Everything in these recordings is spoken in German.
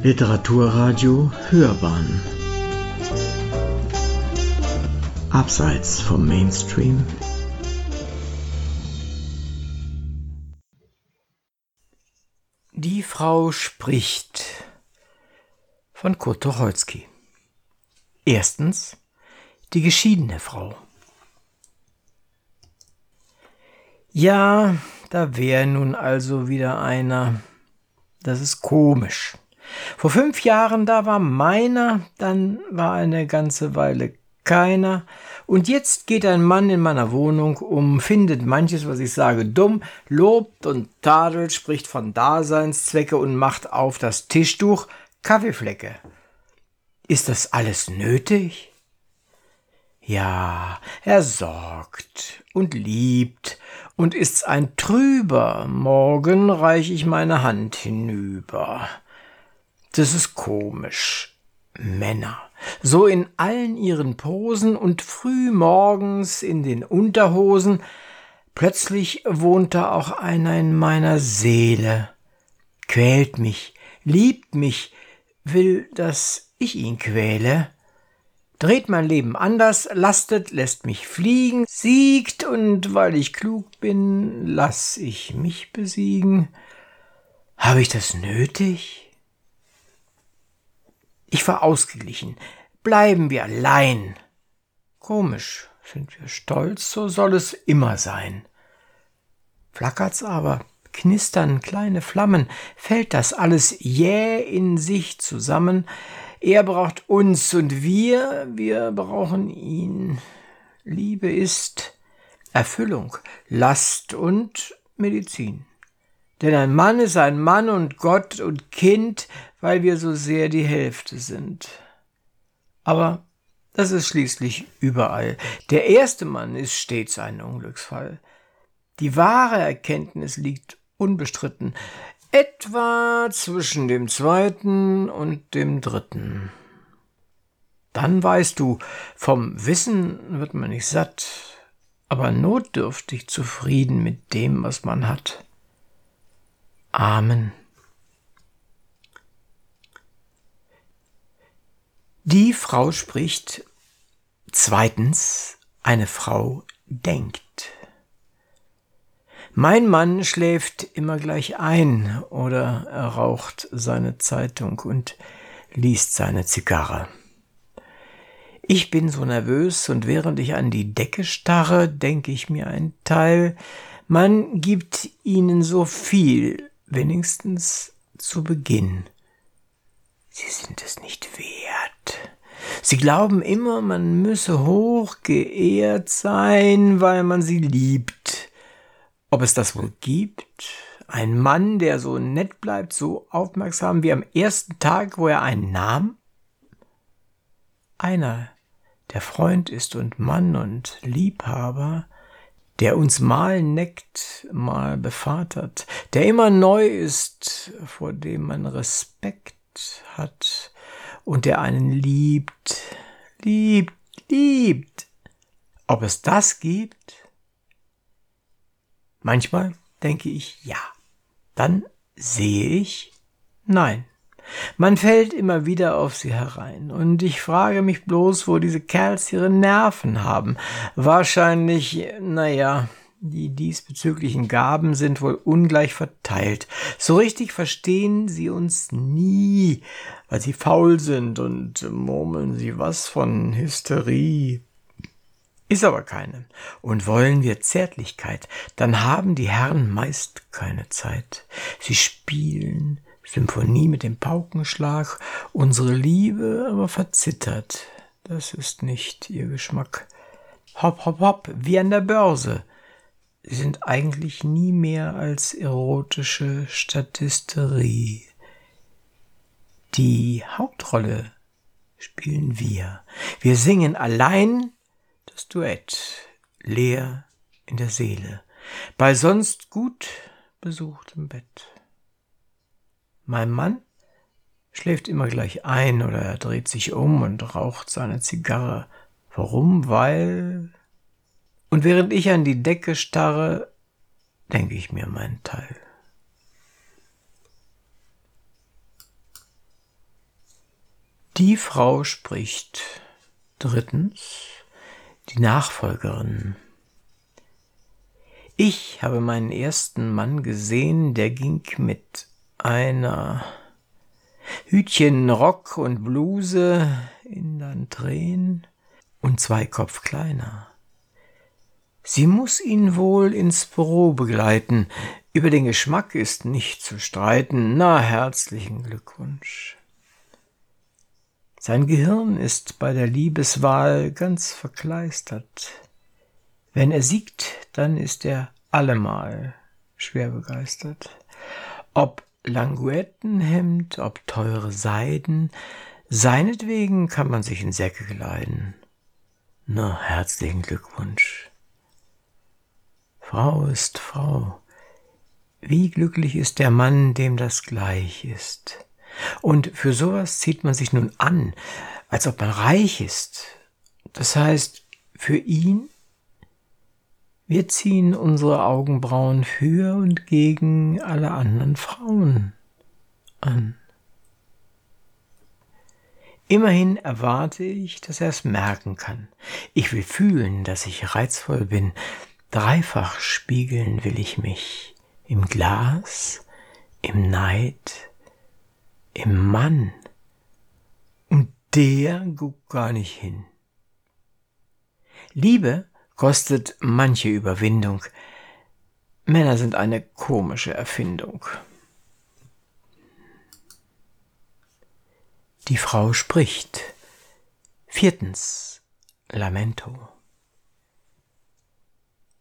Literaturradio Hörbahn Abseits vom Mainstream Die Frau spricht von Kurt Tucholsky. Erstens die geschiedene Frau. Ja, da wäre nun also wieder einer. Das ist komisch. Vor fünf Jahren, da war meiner, dann war eine ganze Weile keiner. Und jetzt geht ein Mann in meiner Wohnung um, findet manches, was ich sage, dumm, lobt und tadelt, spricht von Daseinszwecke und macht auf das Tischtuch Kaffeeflecke. Ist das alles nötig? Ja, er sorgt und liebt, und ist's ein trüber, morgen reich ich meine Hand hinüber. Das ist komisch. Männer, so in allen ihren Posen und früh morgens in den Unterhosen, plötzlich wohnt da auch einer in meiner Seele, quält mich, liebt mich, will, dass ich ihn quäle, dreht mein Leben anders, lastet, lässt mich fliegen, siegt, und weil ich klug bin, lass ich mich besiegen. Habe ich das nötig? Ich war ausgeglichen. Bleiben wir allein. Komisch, sind wir stolz, so soll es immer sein. Flackert's aber, knistern kleine Flammen, fällt das alles jäh in sich zusammen. Er braucht uns und wir, wir brauchen ihn. Liebe ist Erfüllung, Last und Medizin. Denn ein Mann ist ein Mann und Gott und Kind, weil wir so sehr die Hälfte sind. Aber das ist schließlich überall. Der erste Mann ist stets ein Unglücksfall. Die wahre Erkenntnis liegt unbestritten etwa zwischen dem zweiten und dem dritten. Dann weißt du, vom Wissen wird man nicht satt, aber notdürftig zufrieden mit dem, was man hat. Amen. Die Frau spricht. Zweitens, eine Frau denkt. Mein Mann schläft immer gleich ein oder er raucht seine Zeitung und liest seine Zigarre. Ich bin so nervös und während ich an die Decke starre, denke ich mir ein Teil, man gibt ihnen so viel, wenigstens zu Beginn. Sie sind es nicht wert. Sie glauben immer, man müsse hoch geehrt sein, weil man sie liebt. Ob es das wohl gibt? Ein Mann, der so nett bleibt, so aufmerksam wie am ersten Tag, wo er einen nahm? Einer, der Freund ist und Mann und Liebhaber, der uns mal neckt, mal bevatert, der immer neu ist, vor dem man Respekt hat und der einen liebt, liebt, liebt. Ob es das gibt? Manchmal denke ich ja. Dann sehe ich nein. Man fällt immer wieder auf sie herein, und ich frage mich bloß, wo diese Kerls ihre Nerven haben. Wahrscheinlich, naja, die diesbezüglichen Gaben sind wohl ungleich verteilt. So richtig verstehen sie uns nie, weil sie faul sind und murmeln sie was von Hysterie. Ist aber keine. Und wollen wir Zärtlichkeit, dann haben die Herren meist keine Zeit. Sie spielen Symphonie mit dem Paukenschlag, unsere Liebe aber verzittert. Das ist nicht ihr Geschmack. Hopp, hopp, hopp, wie an der Börse. Sie sind eigentlich nie mehr als erotische Statisterie. Die Hauptrolle spielen wir. Wir singen allein das Duett, leer in der Seele, bei sonst gut besuchtem Bett. Mein Mann schläft immer gleich ein oder er dreht sich um und raucht seine Zigarre. Warum? Weil. Und während ich an die Decke starre, denke ich mir meinen Teil. Die Frau spricht. Drittens, die Nachfolgerin. Ich habe meinen ersten Mann gesehen, der ging mit einer Hütchen, Rock und Bluse in dann Tränen und zwei Kopf kleiner. Sie muss ihn wohl ins Büro begleiten. Über den Geschmack ist nicht zu streiten. Na, herzlichen Glückwunsch. Sein Gehirn ist bei der Liebeswahl ganz verkleistert. Wenn er siegt, dann ist er allemal schwer begeistert. Ob Languettenhemd, ob teure Seiden, seinetwegen kann man sich in Säcke kleiden. Na, herzlichen Glückwunsch. Frau ist Frau. Wie glücklich ist der Mann, dem das gleich ist. Und für sowas zieht man sich nun an, als ob man reich ist. Das heißt, für ihn, wir ziehen unsere Augenbrauen für und gegen alle anderen Frauen an. Immerhin erwarte ich, dass er es merken kann. Ich will fühlen, dass ich reizvoll bin. Dreifach spiegeln will ich mich. Im Glas, im Neid, im Mann. Und der guckt gar nicht hin. Liebe kostet manche Überwindung. Männer sind eine komische Erfindung. Die Frau spricht. Viertens. Lamento.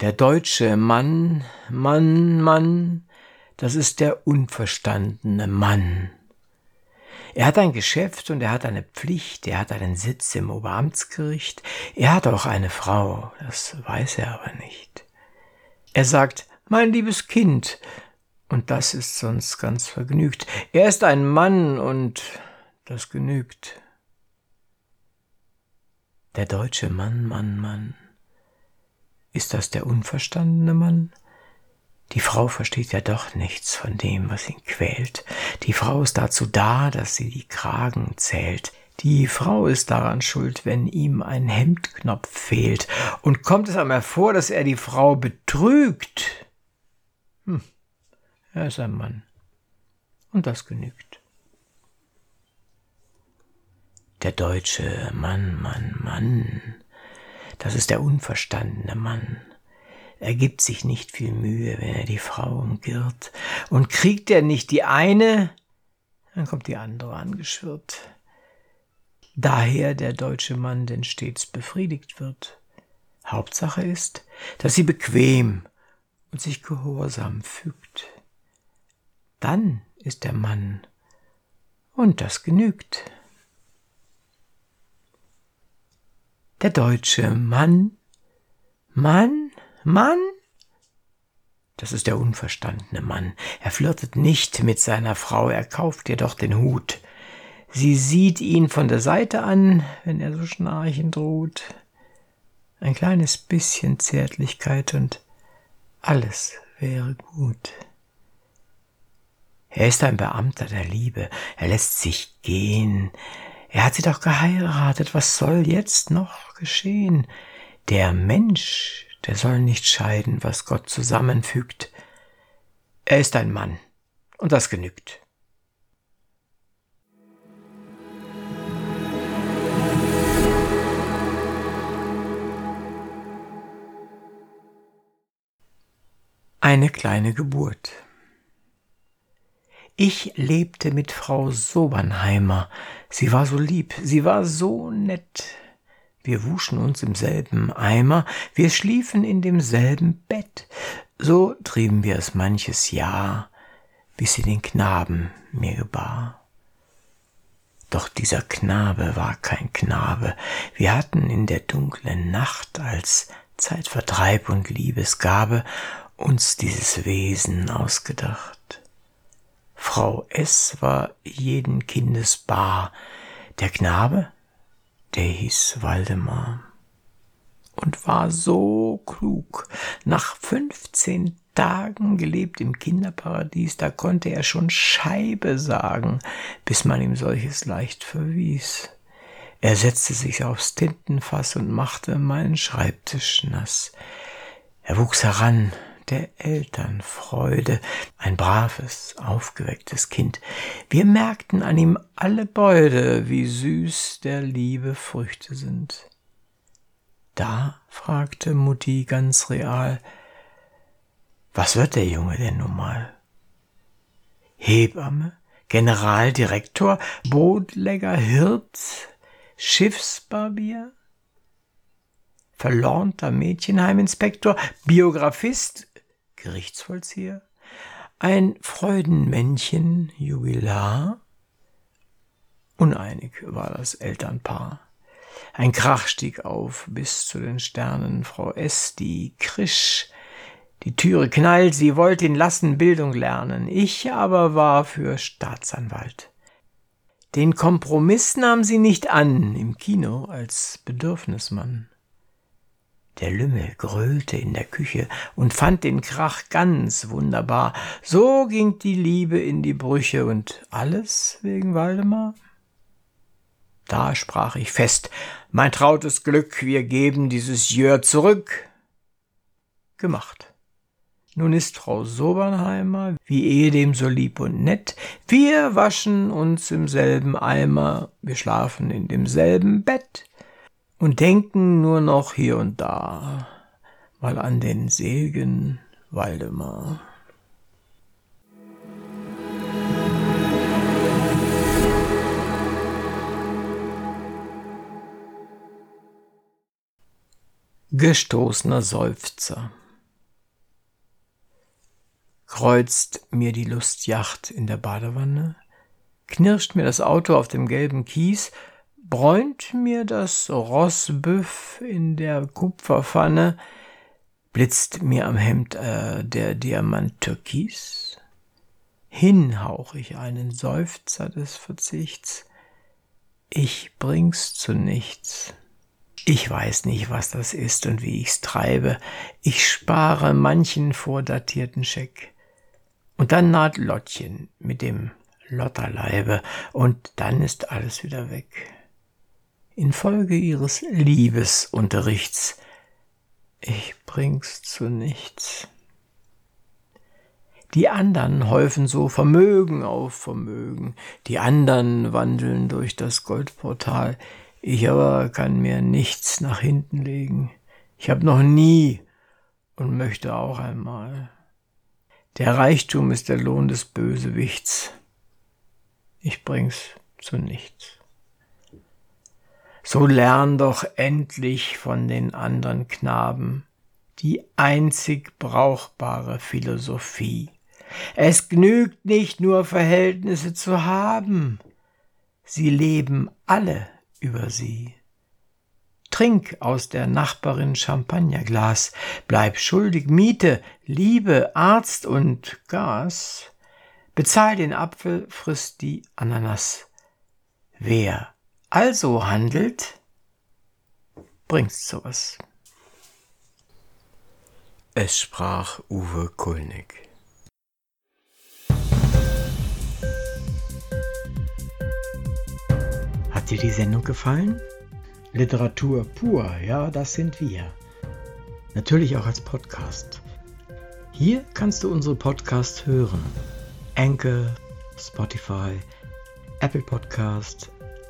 Der deutsche Mann, Mann, Mann, das ist der unverstandene Mann. Er hat ein Geschäft und er hat eine Pflicht, er hat einen Sitz im Oberamtsgericht, er hat auch eine Frau, das weiß er aber nicht. Er sagt, mein liebes Kind, und das ist sonst ganz vergnügt. Er ist ein Mann und das genügt. Der deutsche Mann, Mann, Mann. Ist das der unverstandene Mann? Die Frau versteht ja doch nichts von dem, was ihn quält. Die Frau ist dazu da, dass sie die Kragen zählt. Die Frau ist daran schuld, wenn ihm ein Hemdknopf fehlt. Und kommt es einmal vor, dass er die Frau betrügt? Hm, er ist ein Mann. Und das genügt. Der deutsche Mann, Mann, Mann. Das ist der unverstandene Mann. Er gibt sich nicht viel Mühe, wenn er die Frau umgirrt. Und kriegt er nicht die eine, dann kommt die andere angeschwirrt. Daher der deutsche Mann denn stets befriedigt wird. Hauptsache ist, dass sie bequem und sich gehorsam fügt. Dann ist der Mann, und das genügt. Der deutsche Mann, Mann, Mann? Das ist der unverstandene Mann. Er flirtet nicht mit seiner Frau, er kauft ihr doch den Hut. Sie sieht ihn von der Seite an, wenn er so schnarchend droht. Ein kleines bisschen Zärtlichkeit und alles wäre gut. Er ist ein Beamter der Liebe, er lässt sich gehen, er hat sie doch geheiratet, was soll jetzt noch geschehen? Der Mensch, der soll nicht scheiden, was Gott zusammenfügt. Er ist ein Mann, und das genügt. Eine kleine Geburt. Ich lebte mit Frau Sobernheimer. Sie war so lieb, sie war so nett. Wir wuschen uns im selben Eimer, wir schliefen in demselben Bett. So trieben wir es manches Jahr, bis sie den Knaben mir gebar. Doch dieser Knabe war kein Knabe. Wir hatten in der dunklen Nacht als Zeitvertreib und Liebesgabe uns dieses Wesen ausgedacht. Frau S. war jeden Kindes bar. Der Knabe, der hieß Waldemar und war so klug. Nach fünfzehn Tagen gelebt im Kinderparadies, da konnte er schon Scheibe sagen, bis man ihm solches leicht verwies. Er setzte sich aufs Tintenfass und machte meinen Schreibtisch nass. Er wuchs heran, der Eltern Freude, ein braves, aufgewecktes Kind. Wir merkten an ihm alle Beude, wie süß der Liebe Früchte sind. Da fragte Mutti ganz real, was wird der Junge denn nun mal? Hebamme, Generaldirektor, Bootlegger, Hirt, Schiffsbarbier? Verlornter Mädchenheiminspektor, Biografist, Gerichtsvollzieher, ein Freudenmännchen, Jubilar? Uneinig war das Elternpaar. Ein Krach stieg auf bis zu den Sternen. Frau S., die Krisch, die Türe knallt, sie wollte ihn lassen Bildung lernen. Ich aber war für Staatsanwalt. Den Kompromiss nahm sie nicht an im Kino als Bedürfnismann. Der Lümmel grölte in der Küche und fand den Krach ganz wunderbar. So ging die Liebe in die Brüche und alles wegen Waldemar? Da sprach ich fest, mein trautes Glück, wir geben dieses Jör zurück. Gemacht. Nun ist Frau Sobernheimer wie ehedem so lieb und nett. Wir waschen uns im selben Eimer, wir schlafen in demselben Bett und denken nur noch hier und da mal an den selgen Waldemar. Gestoßener Seufzer. Kreuzt mir die Lustjacht in der Badewanne? Knirscht mir das Auto auf dem gelben Kies? Bräunt mir das Rossbüff in der Kupferpfanne? Blitzt mir am Hemd äh, der Diamant Türkis? Hinhauch ich einen Seufzer des Verzichts. Ich bring's zu nichts. Ich weiß nicht, was das ist und wie ich's treibe. Ich spare manchen vordatierten Scheck. Und dann naht Lottchen mit dem Lotterleibe und dann ist alles wieder weg. Infolge ihres Liebesunterrichts. Ich bring's zu nichts. Die andern häufen so Vermögen auf Vermögen, die andern wandeln durch das Goldportal, ich aber kann mir nichts nach hinten legen. Ich habe noch nie und möchte auch einmal. Der Reichtum ist der Lohn des Bösewichts. Ich bring's zu nichts. So lern doch endlich von den anderen Knaben die einzig brauchbare Philosophie. Es genügt nicht nur Verhältnisse zu haben, sie leben alle über sie. Trink aus der Nachbarin Champagnerglas, bleib schuldig Miete, Liebe, Arzt und Gas. Bezahl den Apfel, frisst die Ananas. Wer also handelt, bringt's zu was. Es sprach Uwe Kulnig. Hat dir die Sendung gefallen? Literatur pur, ja, das sind wir. Natürlich auch als Podcast. Hier kannst du unsere Podcasts hören. Anchor, Spotify, Apple Podcast,